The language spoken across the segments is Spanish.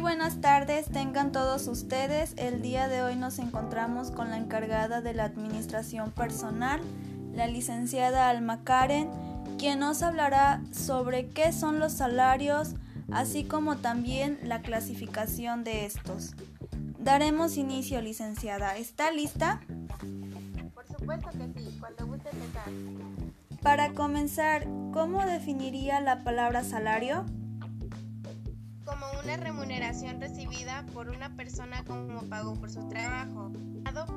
buenas tardes, tengan todos ustedes. El día de hoy nos encontramos con la encargada de la administración personal, la licenciada Alma Karen, quien nos hablará sobre qué son los salarios, así como también la clasificación de estos. Daremos inicio, licenciada. ¿Está lista? Por supuesto que sí, cuando guste empezar. Para comenzar, ¿cómo definiría la palabra salario? Como una remuneración recibida por una persona como pago por su trabajo.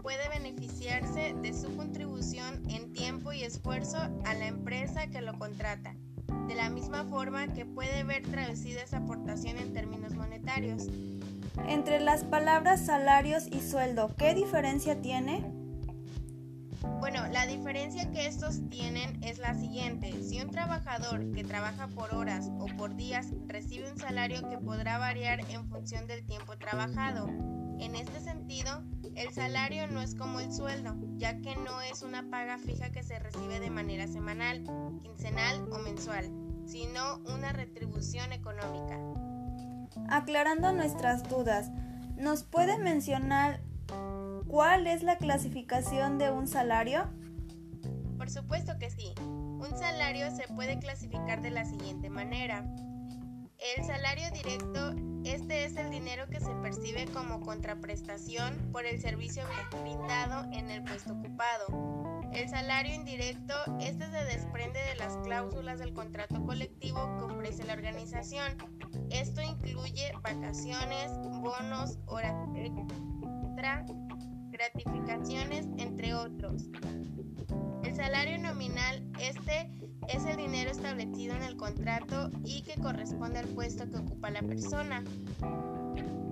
Puede beneficiarse de su contribución en tiempo y esfuerzo a la empresa que lo contrata, de la misma forma que puede ver traducida esa aportación en términos monetarios. Entre las palabras salarios y sueldo, ¿qué diferencia tiene? Bueno, la diferencia que estos tienen es la siguiente. Si un trabajador que trabaja por horas o por días recibe un salario que podrá variar en función del tiempo trabajado. En este sentido, el salario no es como el sueldo, ya que no es una paga fija que se recibe de manera semanal, quincenal o mensual, sino una retribución económica. Aclarando nuestras dudas, ¿nos puede mencionar cuál es la clasificación de un salario? Por supuesto que sí. Un salario se puede clasificar de la siguiente manera. El salario directo, este es el dinero que se percibe como contraprestación por el servicio brindado en el puesto ocupado. El salario indirecto, este se desprende de las cláusulas del contrato colectivo que ofrece la organización. Esto vacaciones, bonos, horas extra, gratificaciones, entre otros. El salario nominal, este es el dinero establecido en el contrato y que corresponde al puesto que ocupa la persona.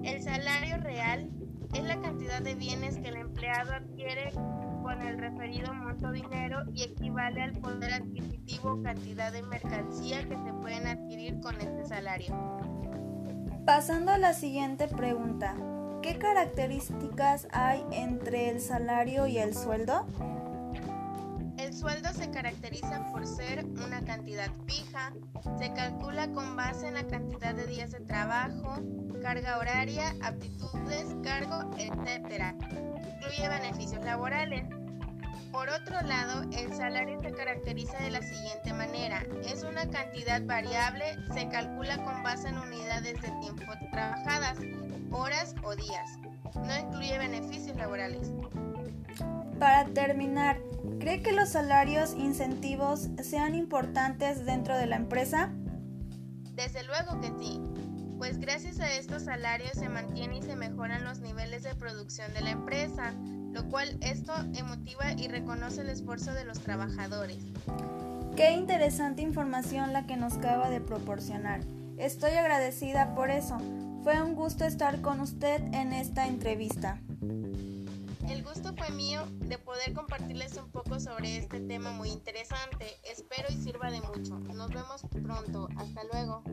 El salario real es la cantidad de bienes que el empleado adquiere con el referido monto dinero y equivale al poder adquisitivo cantidad de mercancía que se pueden adquirir con este salario. Pasando a la siguiente pregunta, ¿qué características hay entre el salario y el sueldo? El sueldo se caracteriza por ser una cantidad fija, se calcula con base en la cantidad de días de trabajo, carga horaria, aptitudes, cargo, etc. Incluye beneficios laborales. Por otro lado, el salario se caracteriza de la siguiente manera. Es una cantidad variable, se calcula con base en unidades de tiempo trabajadas, horas o días. No incluye beneficios laborales. Para terminar, ¿cree que los salarios incentivos sean importantes dentro de la empresa? Desde luego que sí, pues gracias a estos salarios se mantiene y se mejoran los niveles de producción de la empresa, lo cual esto emotiva y reconoce el esfuerzo de los trabajadores. Qué interesante información la que nos acaba de proporcionar. Estoy agradecida por eso. Fue un gusto estar con usted en esta entrevista. El gusto fue mío de poder compartirles un poco sobre este tema muy interesante. Espero y sirva de mucho. Nos vemos pronto. Hasta luego.